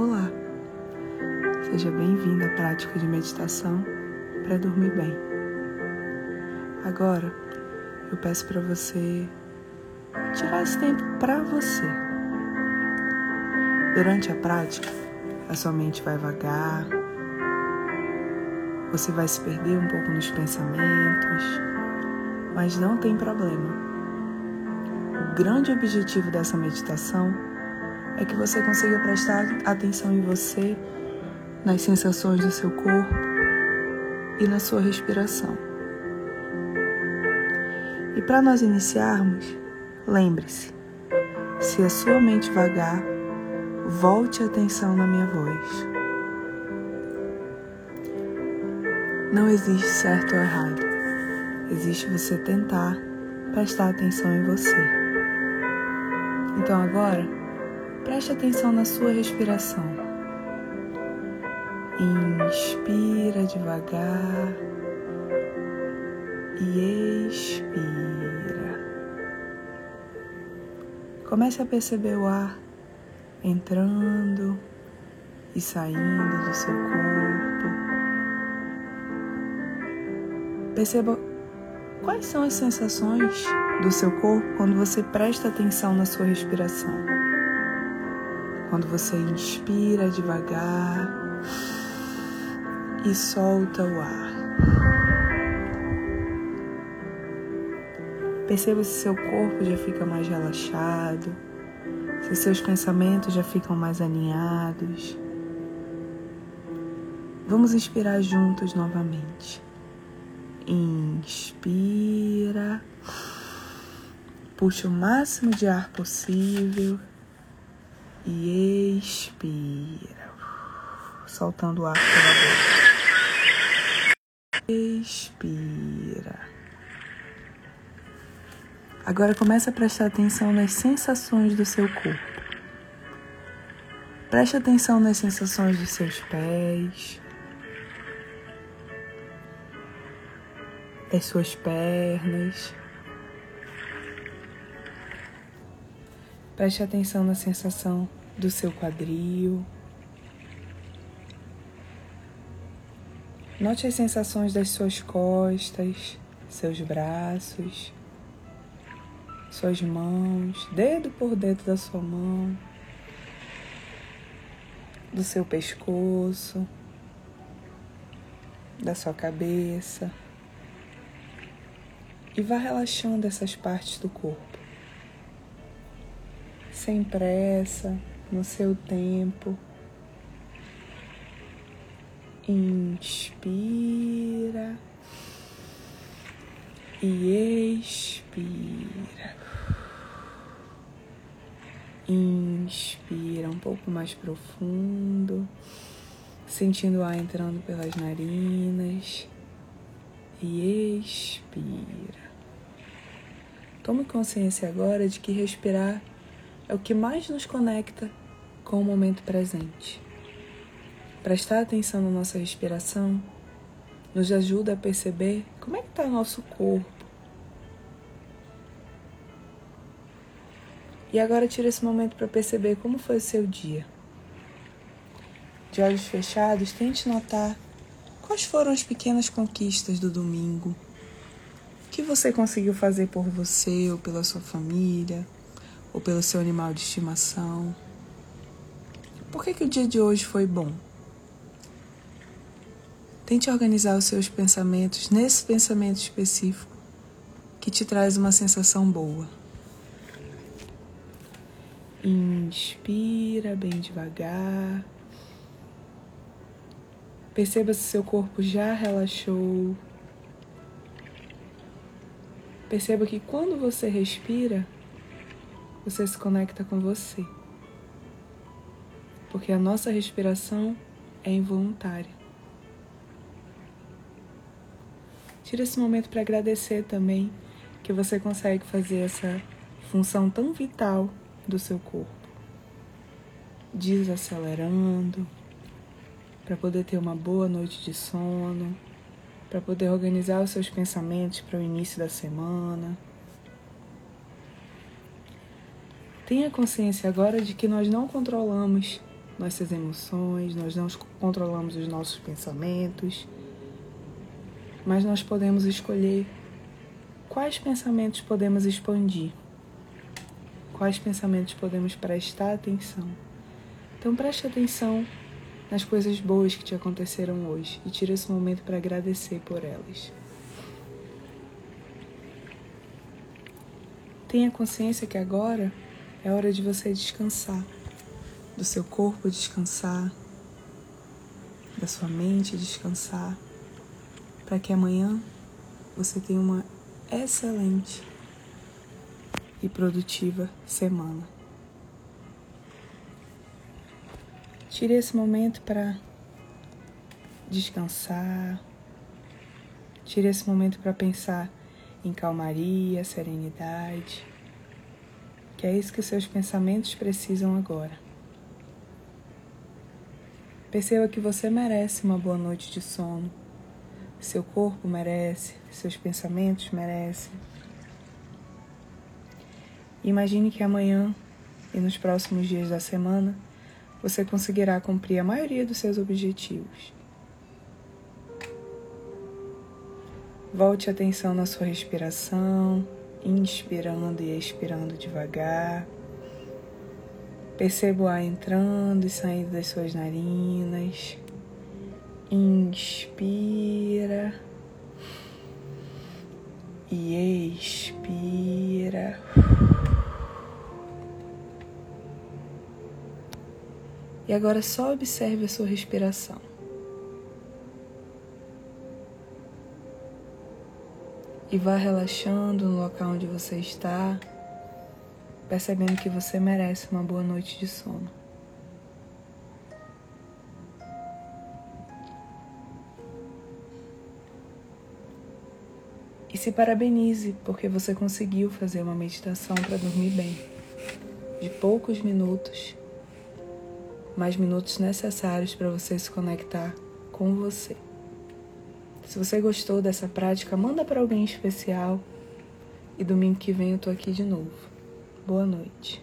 Olá! Seja bem-vindo à prática de meditação para dormir bem. Agora, eu peço para você tirar esse tempo para você. Durante a prática, a sua mente vai vagar, você vai se perder um pouco nos pensamentos, mas não tem problema. O grande objetivo dessa meditação é que você consiga prestar atenção em você, nas sensações do seu corpo e na sua respiração. E para nós iniciarmos, lembre-se: se a sua mente vagar, volte a atenção na minha voz. Não existe certo ou errado, existe você tentar prestar atenção em você. Então agora, preste atenção na sua respiração. Inspira devagar e expira. Comece a perceber o ar entrando e saindo do seu corpo. Perceba quais são as sensações do seu corpo quando você presta atenção na sua respiração. Quando você inspira devagar e solta o ar. Perceba se seu corpo já fica mais relaxado, se seus pensamentos já ficam mais alinhados. Vamos inspirar juntos novamente. Inspira, puxa o máximo de ar possível e expira, soltando o ar pela boca. Expira. Agora comece a prestar atenção nas sensações do seu corpo. Preste atenção nas sensações dos seus pés, das suas pernas. Preste atenção na sensação do seu quadril. Note as sensações das suas costas, seus braços suas mãos, dedo por dedo da sua mão, do seu pescoço, da sua cabeça. E vá relaxando essas partes do corpo. Sem pressa, no seu tempo. Inspira e expira. Inspira um pouco mais profundo, sentindo o ar entrando pelas narinas e expira. Tome consciência agora de que respirar é o que mais nos conecta com o momento presente. Prestar atenção na nossa respiração nos ajuda a perceber como é que está o nosso corpo E agora tira esse momento para perceber como foi o seu dia. De olhos fechados, tente notar quais foram as pequenas conquistas do domingo. O que você conseguiu fazer por você ou pela sua família ou pelo seu animal de estimação? Por que, que o dia de hoje foi bom? Tente organizar os seus pensamentos nesse pensamento específico que te traz uma sensação boa. Inspira bem devagar. Perceba se seu corpo já relaxou. Perceba que quando você respira, você se conecta com você. Porque a nossa respiração é involuntária. Tira esse momento para agradecer também que você consegue fazer essa função tão vital do seu corpo, desacelerando, para poder ter uma boa noite de sono, para poder organizar os seus pensamentos para o início da semana. Tenha consciência agora de que nós não controlamos nossas emoções, nós não controlamos os nossos pensamentos, mas nós podemos escolher quais pensamentos podemos expandir, quais pensamentos podemos prestar atenção. Então preste atenção nas coisas boas que te aconteceram hoje e tire esse momento para agradecer por elas. Tenha consciência que agora é hora de você descansar, do seu corpo descansar, da sua mente descansar, para que amanhã você tenha uma excelente e produtiva semana. Tire esse momento para descansar. Tire esse momento para pensar em calmaria, serenidade. Que é isso que seus pensamentos precisam agora. Perceba que você merece uma boa noite de sono. Seu corpo merece, seus pensamentos merecem. Imagine que amanhã e nos próximos dias da semana você conseguirá cumprir a maioria dos seus objetivos. Volte atenção na sua respiração, inspirando e expirando devagar. Perceba o ar entrando e saindo das suas narinas. Inspira e expira. E agora só observe a sua respiração. E vá relaxando no local onde você está, percebendo que você merece uma boa noite de sono. E se parabenize porque você conseguiu fazer uma meditação para dormir bem, de poucos minutos mais minutos necessários para você se conectar com você. Se você gostou dessa prática, manda para alguém especial. E domingo que vem eu tô aqui de novo. Boa noite.